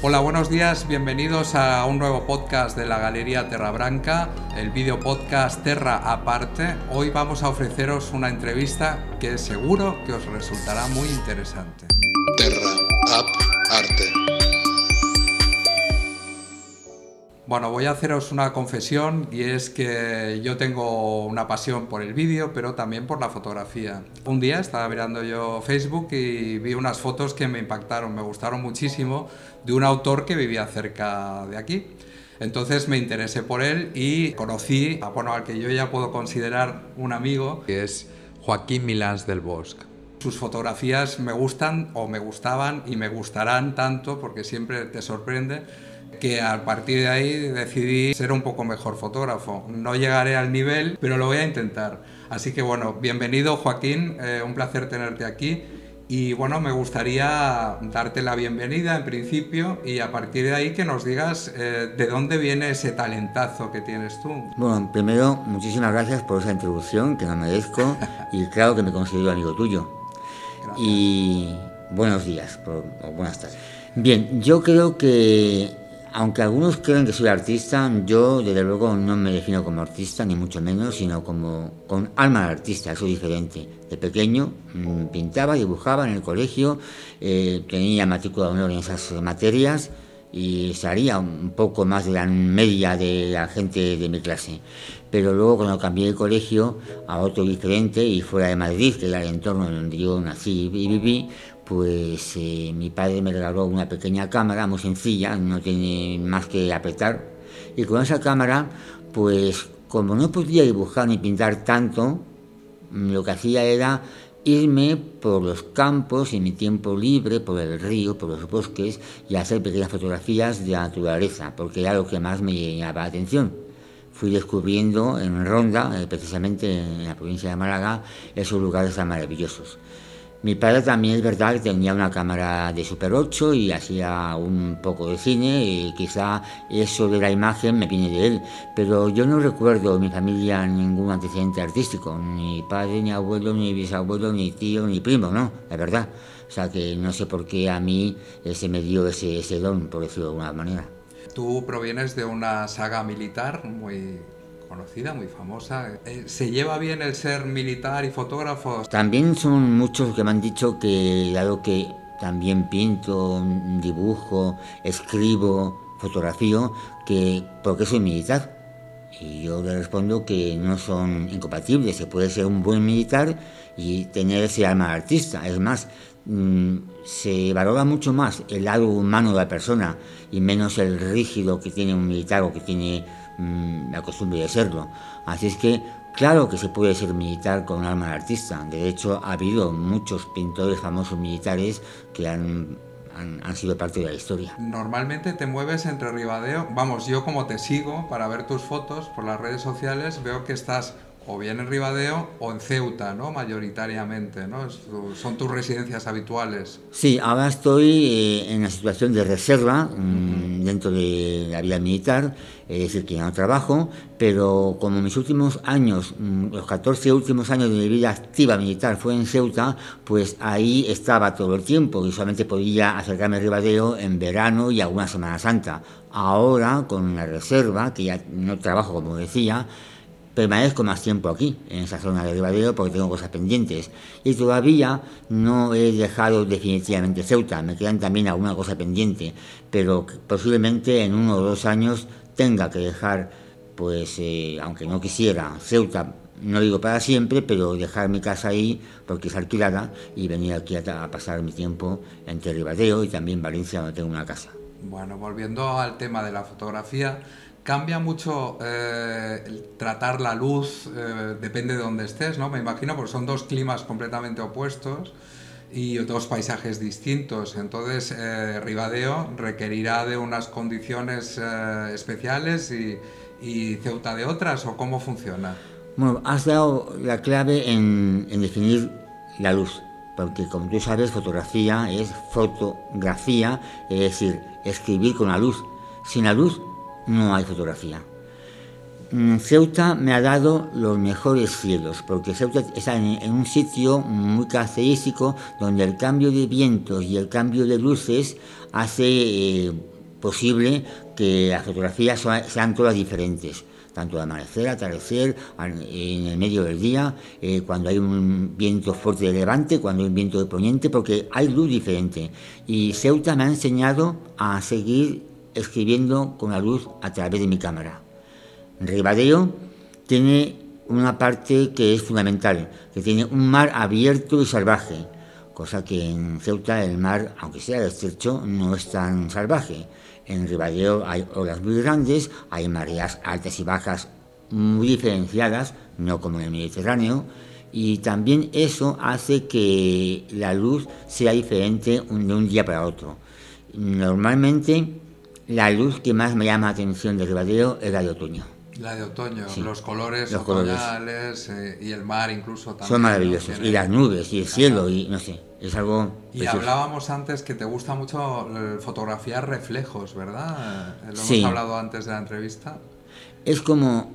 Hola, buenos días, bienvenidos a un nuevo podcast de la Galería Terra Branca, el video podcast Terra Aparte. Hoy vamos a ofreceros una entrevista que seguro que os resultará muy interesante. Terra Ap Arte. Bueno, voy a haceros una confesión y es que yo tengo una pasión por el vídeo, pero también por la fotografía. Un día estaba mirando yo Facebook y vi unas fotos que me impactaron, me gustaron muchísimo, de un autor que vivía cerca de aquí. Entonces me interesé por él y conocí a, bueno, al que yo ya puedo considerar un amigo, que es Joaquín Milans del Bosque. Sus fotografías me gustan o me gustaban y me gustarán tanto porque siempre te sorprende que a partir de ahí decidí ser un poco mejor fotógrafo. No llegaré al nivel, pero lo voy a intentar. Así que bueno, bienvenido Joaquín, eh, un placer tenerte aquí. Y bueno, me gustaría darte la bienvenida en principio y a partir de ahí que nos digas eh, de dónde viene ese talentazo que tienes tú. Bueno, primero, muchísimas gracias por esa introducción que no merezco y claro que me considero amigo tuyo. Gracias. Y buenos días o buenas tardes. Bien, yo creo que aunque algunos creen que soy artista, yo desde luego no me defino como artista, ni mucho menos, sino como con alma de artista, eso es diferente. De pequeño mmm, pintaba, dibujaba en el colegio, eh, tenía matrícula de honor en esas materias y salía un poco más de la media de la gente de mi clase. Pero luego cuando cambié de colegio a otro diferente y fuera de Madrid, que era el entorno donde yo nací y viví, pues eh, mi padre me regaló una pequeña cámara muy sencilla, no tiene más que apretar. Y con esa cámara, pues como no podía dibujar ni pintar tanto, lo que hacía era irme por los campos en mi tiempo libre, por el río, por los bosques y hacer pequeñas fotografías de la naturaleza, porque era lo que más me llamaba la atención. Fui descubriendo en Ronda, eh, precisamente en la provincia de Málaga, esos lugares tan maravillosos. Mi padre también es verdad que tenía una cámara de Super 8 y hacía un poco de cine y quizá eso de la imagen me viene de él, pero yo no recuerdo en mi familia ningún antecedente artístico, ni padre, ni abuelo, ni bisabuelo, ni tío, ni primo, no, la verdad. O sea que no sé por qué a mí se me dio ese, ese don, por decirlo de alguna manera. Tú provienes de una saga militar muy conocida, muy famosa. Eh, ¿Se lleva bien el ser militar y fotógrafo? También son muchos que me han dicho que, dado que también pinto, dibujo, escribo, fotografío, que porque soy militar. Y yo le respondo que no son incompatibles, se puede ser un buen militar y tener ese alma de artista. Es más, mmm, se valora mucho más el lado humano de la persona y menos el rígido que tiene un militar o que tiene mmm, la de serlo. Así es que, claro que se puede ser militar con un alma de artista. De hecho, ha habido muchos pintores famosos militares que han han, han, sido parte de la historia. Normalmente te mueves entre Ribadeo, vamos, yo como te sigo para ver tus fotos por las redes sociales, veo que estás o bien en Ribadeo o en Ceuta, ¿no? Mayoritariamente, ¿no? Son tus residencias habituales. Sí, ahora estoy eh, en la situación de reserva mmm, dentro de la vida militar, es decir, que no trabajo, pero como mis últimos años, mmm, los 14 últimos años de mi vida activa militar fue en Ceuta, pues ahí estaba todo el tiempo y solamente podía acercarme a Ribadeo en verano y alguna Semana Santa. Ahora, con la reserva, que ya no trabajo como decía, permanezco más tiempo aquí, en esa zona de Ribadeo, porque tengo cosas pendientes. Y todavía no he dejado definitivamente Ceuta, me quedan también alguna cosa pendiente, pero posiblemente en uno o dos años tenga que dejar, pues, eh, aunque no quisiera, Ceuta, no digo para siempre, pero dejar mi casa ahí, porque es alquilada, y venir aquí a, a pasar mi tiempo entre Ribadeo y también Valencia, donde tengo una casa. Bueno, volviendo al tema de la fotografía, cambia mucho eh, tratar la luz, eh, depende de dónde estés, ¿no? Me imagino, porque son dos climas completamente opuestos y dos paisajes distintos. Entonces, eh, Ribadeo requerirá de unas condiciones eh, especiales y, Ceuta de otras, ¿o cómo funciona? Bueno, has dado la clave en, en definir la luz, porque como tú sabes, fotografía es fotografía, es decir, escribir con la luz. Sin la luz no hay fotografía. mm, Ceuta me ha dado los mejores cielos, porque Ceuta está en, un sitio muy característico donde el cambio de vientos y el cambio de luces hace eh, posible que las fotografías sean todas diferentes, tanto de amanecer, atardecer, al- en el medio del día, eh, cuando hay un viento fuerte de levante, cuando hay un viento de poniente, porque hay luz diferente. Y Ceuta me ha enseñado a seguir escribiendo con la luz a través de mi cámara. Ribadeo tiene una parte que es fundamental, que tiene un mar abierto y salvaje, cosa que en Ceuta el mar, aunque sea estrecho, no es tan salvaje. En Ribadeo hay olas muy grandes, hay mareas altas y bajas muy diferenciadas, no como en el Mediterráneo, y también eso hace que la luz sea diferente de un día para otro. Normalmente la luz que más me llama la atención de Ribadeo es la de otoño. La de otoño, Sí. los colores Los colores. eh, y el mar incluso también. Son maravillosos. Y las nubes, y el cielo, y no sé, es algo Y precioso. hablábamos antes que te gusta mucho eh, fotografiar reflejos, ¿verdad? Eh, Lo Sí. hemos hablado antes de la entrevista. Es como,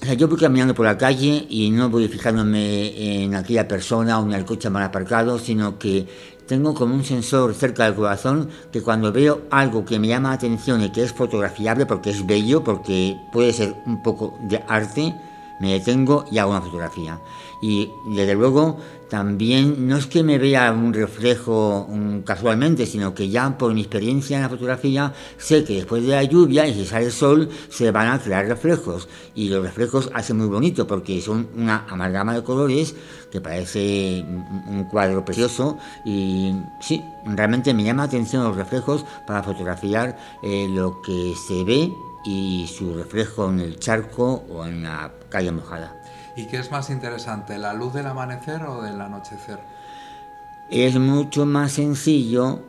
o sea, yo voy caminando por la calle y no voy fijándome en aquella persona o en el coche mal aparcado, sino que tengo como un sensor cerca del corazón que cuando veo algo que me llama la atención y que es fotografiable porque es bello, porque puede ser un poco de arte, me detengo y hago una fotografía. Y desde luego también no es que me vea un reflejo mm, casualmente, sino que ya por mi experiencia en la fotografía sé que después de la lluvia y si sale el sol se van a crear reflejos. Y los reflejos hacen muy bonito porque son una amalgama de colores que parece un un cuadro precioso y sí, realmente me llama la atención los reflejos para fotografiar eh, lo que se ve y su reflejo en el charco o en la calle mojada. ¿Y qué es más interesante, la luz del amanecer o del anochecer? Es mucho más sencillo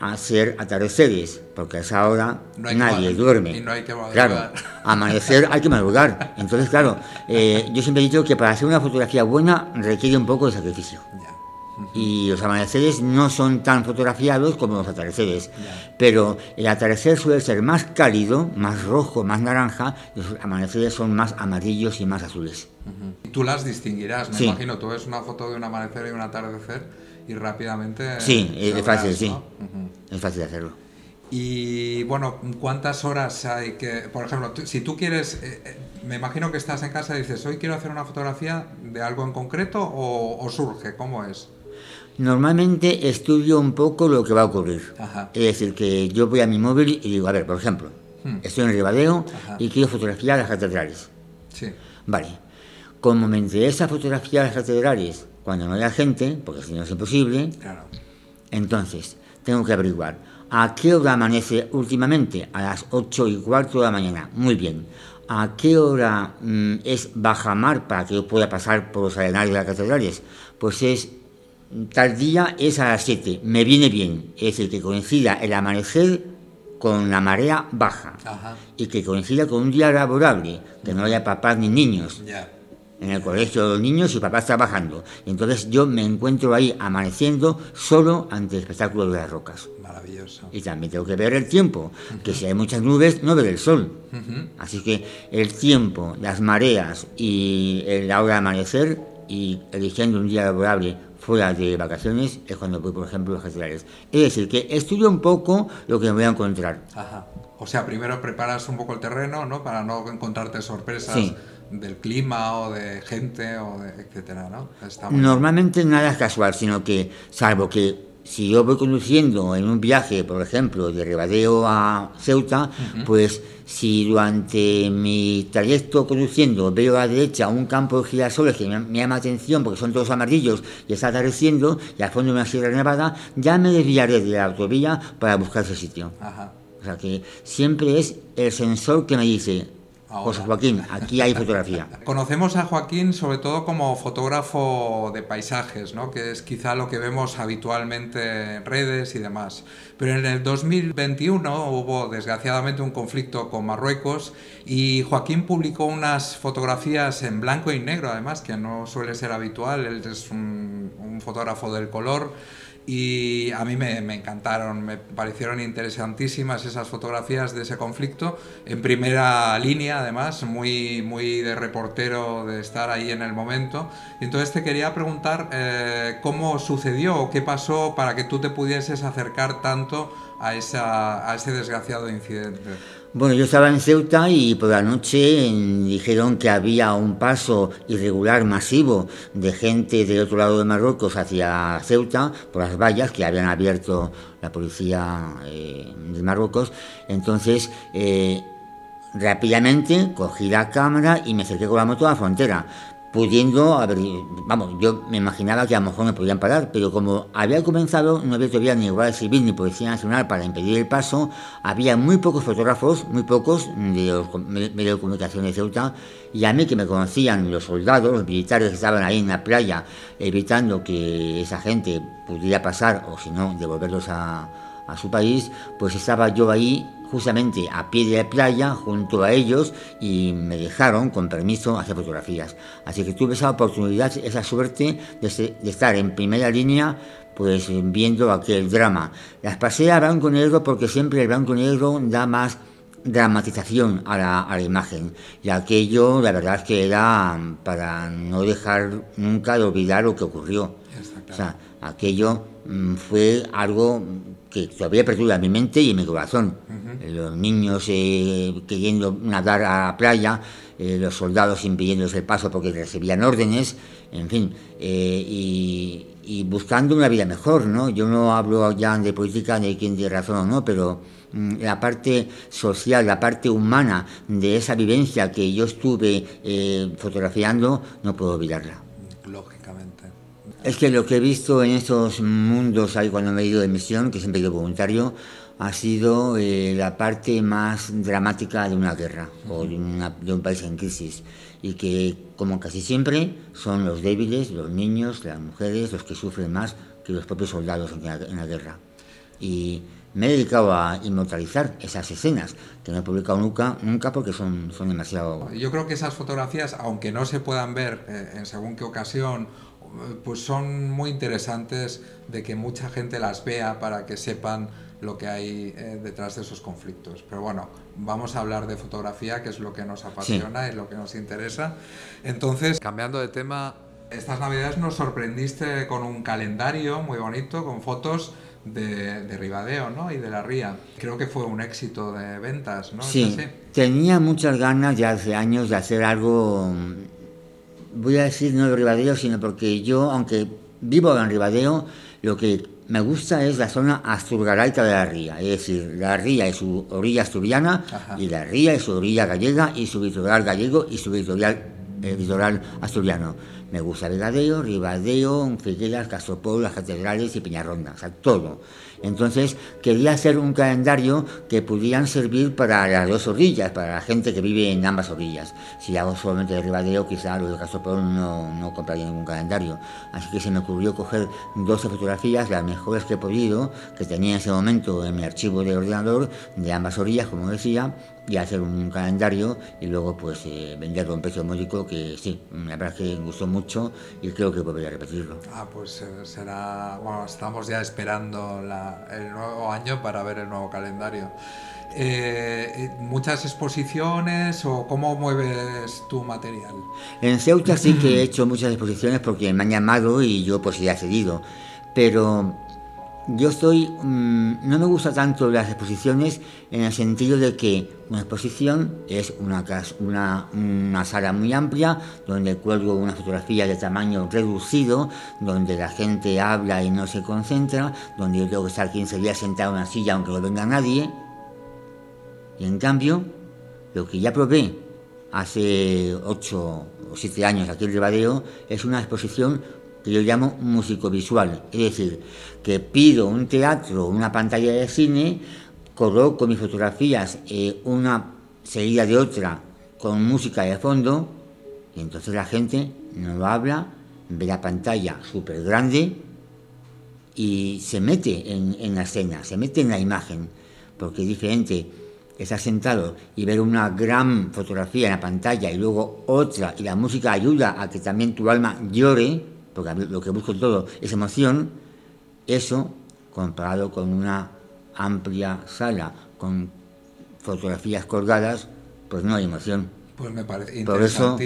hacer atardeceres, porque a esa hora No nadie duerme. y no hay que madrugar. Claro, amanecer hay que madrugar. Entonces, claro, eh, yo siempre he dicho que para hacer una fotografía buena requiere un poco de sacrificio. Ya. Y los amaneceres no son tan fotografiados como los atardeceres. Pero el atardecer suele ser más cálido, más rojo, más naranja, y los amaneceres son más amarillos y más azules. Ujú. Y Tú las distinguirás, me Sí. imagino. Tú ves una foto de un amanecer y un atardecer y rápidamente. Sí, es sabrás, fácil, sí. Es fácil hacerlo. Y bueno, ¿cuántas horas hay que, por ejemplo, tú- si tú quieres, eh, eh, me imagino que estás en casa y dices, hoy quiero hacer una fotografía de algo en concreto o, o surge, ¿cómo es? Normalmente estudio un poco lo que va a ocurrir. Ajá. Es decir, que yo voy a mi móvil y digo, a ver, por ejemplo, Hmm. estoy en Ribadeo Ajá. y quiero fotografiar las catedrales. Sí. Vale, como me interesa fotografiar las catedrales cuando no haya gente, porque si no es imposible, Claro. entonces tengo que averiguar a qué hora amanece últimamente, a las 8 y cuarto de la mañana. Muy bien. ¿A qué hora mm, es bajamar para que yo pueda pasar por los arenales de las catedrales? Pues es tal día es a las 7. Me viene bien. Es decir, que coincida el amanecer con la marea baja Ajá. y que coincida con un día laborable, que no haya papás ni niños Ya. en el colegio de los niños y papás trabajando. Y entonces yo me encuentro ahí amaneciendo solo ante el espectáculo de las rocas. Maravilloso. Y también tengo que ver el tiempo, que si hay muchas nubes no ver el sol. Ujú. Así que el tiempo, las mareas y la hora de amanecer y eligiendo un día laborable fuera de vacaciones es cuando voy, por ejemplo, a catedrales. Es decir, que estudio un poco lo que me voy a encontrar. Ajá. O sea, primero preparas un poco el terreno, ¿no? Para no encontrarte sorpresas Sí. del clima o de gente o de etcétera, ¿no? Está Normalmente nada es casual, sino que, salvo que si yo voy conduciendo en un viaje, por ejemplo, de Ribadeo a Ceuta, pues si durante mi trayecto conduciendo veo a la derecha un campo de girasoles que me, me llama la atención porque son todos amarillos y está atardeciendo, y al fondo una sierra nevada, ya me desviaré de la autovía para buscar ese sitio. Ajá. O sea que siempre es el sensor que me dice, Ahora. Joaquín, aquí hay fotografía. Conocemos a Joaquín sobre todo como fotógrafo de paisajes, ¿no? que es quizá lo que vemos habitualmente en redes y demás. Pero en el 2021 hubo desgraciadamente un conflicto con Marruecos y Joaquín publicó unas fotografías en blanco y negro, además, que no suele ser habitual, él es un, un fotógrafo del color. Y a mí me, encantaron, me parecieron interesantísimas esas fotografías de ese conflicto, en primera línea además, muy, muy de reportero, de estar ahí en el momento. Y entonces te quería preguntar eh, cómo sucedió qué pasó para que tú te pudieses acercar tanto a, esa, a ese desgraciado incidente. Bueno, yo estaba en Ceuta y por la noche dijeron que había un paso irregular masivo de gente del otro lado de Marruecos hacia Ceuta por las vallas que habían abierto la policía eh, de Marruecos. Entonces, eh, rápidamente cogí la cámara y me acerqué con la moto a la frontera pudiendo haber, vamos, yo me imaginaba que a lo mejor me podían parar, pero como había comenzado, no había todavía ni Guardia Civil ni Policía Nacional para impedir el paso, había muy pocos fotógrafos, muy pocos de los medios de comunicación de Ceuta, y a mí que me conocían los soldados, los militares que estaban ahí en la playa, evitando que esa gente pudiera pasar, o si no, devolverlos a, a su país, pues estaba yo ahí justamente a pie de la playa junto a ellos y me dejaron con permiso hacer fotografías. Así que tuve esa oportunidad, esa suerte de, estar en primera línea pues viendo aquel drama. Las pasé a blanco negro porque siempre el blanco negro da más dramatización a la, a la, imagen y aquello la verdad es que era para no dejar nunca de olvidar lo que ocurrió. O sea, aquello mm, fue algo que todavía perdura en mi mente y en mi corazón. Los niños eh, queriendo nadar a la playa, eh, los soldados impidiéndose el paso porque recibían órdenes, en fin, eh, y, buscando una vida mejor, ¿no? Yo no hablo ya de política de quién tiene razón o no, pero mm, la parte social, la parte humana de esa vivencia que yo estuve fotografiando, no puedo olvidarla. Es que lo que he visto en estos mundos ahí cuando me he ido de misión, que siempre he ido voluntario, ha sido eh, la parte más dramática de una guerra o de, un país en crisis y que, como casi siempre, son los débiles, los niños, las mujeres, los que sufren más que los propios soldados en la, guerra. Y me he dedicado a inmortalizar esas escenas, que no he publicado nunca, nunca porque son, son demasiado... Yo creo que esas fotografías, aunque no se puedan ver eh, en según qué ocasión pues son muy interesantes de que mucha gente las vea para que sepan lo que hay eh, detrás de esos conflictos. Pero bueno, vamos a hablar de fotografía, que es lo que nos apasiona y lo que nos interesa. Entonces, cambiando de tema, estas navidades nos sorprendiste con un calendario muy bonito, con fotos de, de, Ribadeo ¿no? y de la Ría. Creo que fue un éxito de ventas, ¿no? Sí, tenía muchas ganas ya hace años de hacer algo voy a decir no de Ribadeo, sino porque yo, aunque vivo en Ribadeo, lo que me gusta es la zona asturgaraica de la ría, es decir, la ría es su orilla asturiana y la ría es su orilla gallega y su litoral gallego y su litoral, eh, litoral asturiano. Me gusta Ribadeo, Ribadeo, Figueras, Castropol, las catedrales y Peñarronda, o sea, todo. Entonces quería hacer un calendario que pudieran servir para las dos orillas, para la gente que vive en ambas orillas. Si hago solamente de Ribadeo, quizá los de Castropol no, no compraría ningún calendario. Así que se me ocurrió coger 12 fotografías, las mejores que he podido, que tenía en ese momento en mi archivo de ordenador, de ambas orillas, como decía, y hacer un calendario y luego pues eh, venderlo a un precio módico que sí, la verdad que me gustó mucho y creo que podría repetirlo. Ah, pues eh, será, bueno, estamos ya esperando el nuevo año para ver el nuevo calendario. Eh, ¿Muchas exposiciones o cómo mueves tu material? En Ceuta sí que he hecho muchas exposiciones porque me han llamado y yo pues ya he cedido, pero yo estoy, mm, no me gusta tanto las exposiciones en el sentido de que una exposición es una, una, una, sala muy amplia donde cuelgo una fotografía de tamaño reducido, donde la gente habla y no se concentra, donde yo tengo que estar 15 días sentado en una silla aunque no venga nadie. Y en cambio, lo que ya probé hace 8 o 7 años aquí en Ribadeo es una exposición que yo llamo músico-visual, es decir, que pido un teatro, una pantalla de cine, coloco mis fotografías eh, una seguida de otra con música de fondo, y entonces la gente no habla, ve la pantalla súper grande y se mete en, en la escena, se mete en la imagen, porque es diferente estar sentado y ver una gran fotografía en la pantalla y luego otra y la música ayuda a que también tu alma llore, porque lo que busco todo es emoción, Eso, comparado con una amplia sala con fotografías colgadas, pues no hay emoción. Pues me parece Por eso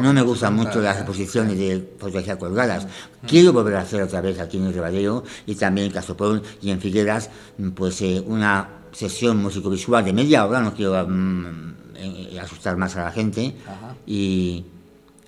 no me gustan mucho las exposiciones de fotografía colgadas. Quiero volver a hacer otra vez aquí en el Ribadeo y también en Casopol y en Figueras, mm, pues eh, una sesión músico-visual de media hora, no quiero mm, eh, asustar más a la gente, Ajá. y,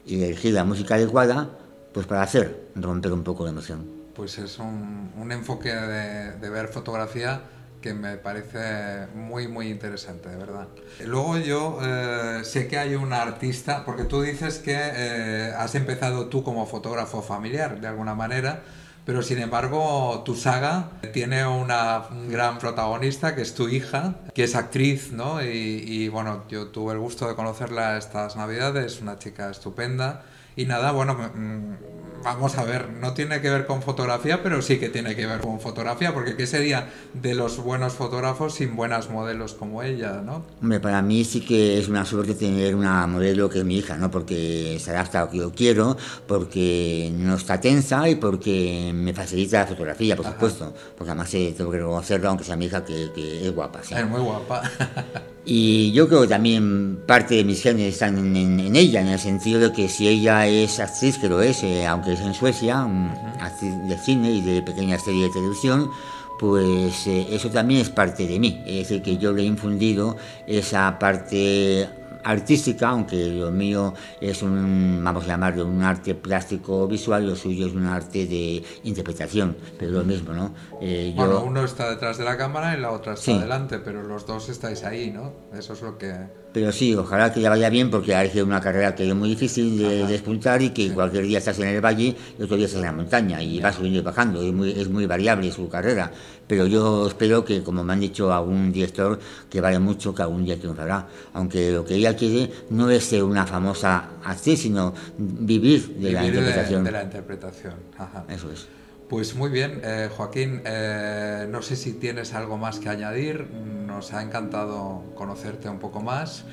y elegir la música adecuada, pues para hacer romper un poco la emoción. Pues es un, un enfoque de, ver fotografía que me parece muy, muy interesante, de verdad. Luego yo eh, sé que hay un artista, porque tú dices que eh, has empezado tú como fotógrafo familiar, de alguna manera, pero sin embargo tu saga tiene una, un gran protagonista, que es tu hija, que es actriz, ¿no? Y, bueno, yo tuve el gusto de conocerla estas navidades, una chica estupenda. Y nada, bueno, mm, vamos a ver, no tiene que ver con fotografía, pero sí que tiene que ver con fotografía, porque ¿qué sería de los buenos fotógrafos sin buenas modelos como ella, no? Hombre, para mí sí que es una suerte tener una modelo que es mi hija, ¿no? Porque se adapta a lo que yo quiero, porque no está tensa y porque me facilita la fotografía, por Ajá. supuesto. Porque además eh, tengo que reconocerlo, aunque sea mi hija, que, que es guapa, sí. Es muy guapa. Y yo creo que también parte de mis genes están en, en- en ella, en el sentido de que si ella es actriz, que lo es, eh, aunque es en Suecia, mm, actriz de cine y de pequeñas series de televisión, pues eh, eso también es parte de mí. Es decir, que yo le he infundido esa parte artística, aunque lo mío es un, vamos a llamarlo, un arte plástico visual, lo suyo es un arte de interpretación, pero lo mismo, ¿no? Eh, yo- Bueno, uno está detrás de la cámara y la otra está Sí. delante, pero los dos estáis ahí, ¿no? Eso es lo que... Pero sí, ojalá que le vaya bien porque ha elegido una carrera que es muy difícil de Ajá. despuntar y que cualquier día estás en el valle y otro día estás en la montaña y va subiendo y bajando. Es muy, es muy variable su carrera. Pero yo espero que, como me han dicho algún director, que vale mucho, que algún día triunfará. Aunque lo que ella quiere no es ser una famosa actriz, sino vivir de la vivir interpretación. de la interpretación. Ajá. Eso es. Pues muy bien, eh, Joaquín, eh, no sé si tienes algo más que añadir, nos ha encantado conocerte un poco más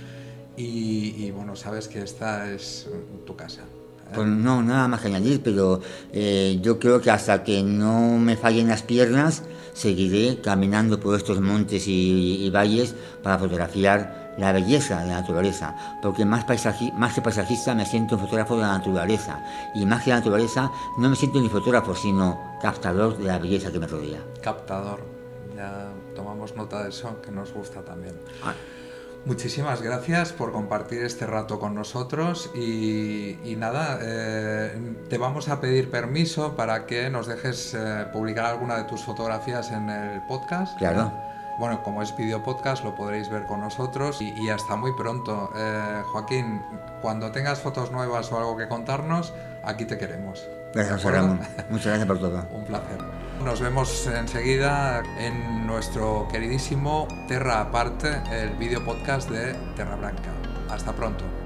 y, y, bueno, sabes que esta es tu casa. ¿eh? Pues no, nada más que añadir, pero eh, yo creo que hasta que no me fallen las piernas, seguiré caminando por estos montes y, y valles para fotografiar la belleza de la naturaleza, porque más, paisaji- más que paisajista me siento un fotógrafo de la naturaleza, y más que la naturaleza no me siento ni fotógrafo, sino captador de la belleza que me rodea. Captador, ya tomamos nota de eso, que nos gusta también. Ah, Muchísimas gracias por compartir este rato con nosotros y, y nada, eh, te vamos a pedir permiso para que nos dejes eh, publicar alguna de tus fotografías en el podcast. Claro. Bueno, como es video podcast lo podréis ver con nosotros y, y hasta muy pronto. Eh, Joaquín, cuando tengas fotos nuevas o algo que contarnos, aquí te queremos. Gracias. Ramón. Muchas gracias por todo. Un placer. Nos vemos enseguida en nuestro queridísimo Terra Aparte, el video podcast de Terra Blanca. Hasta pronto.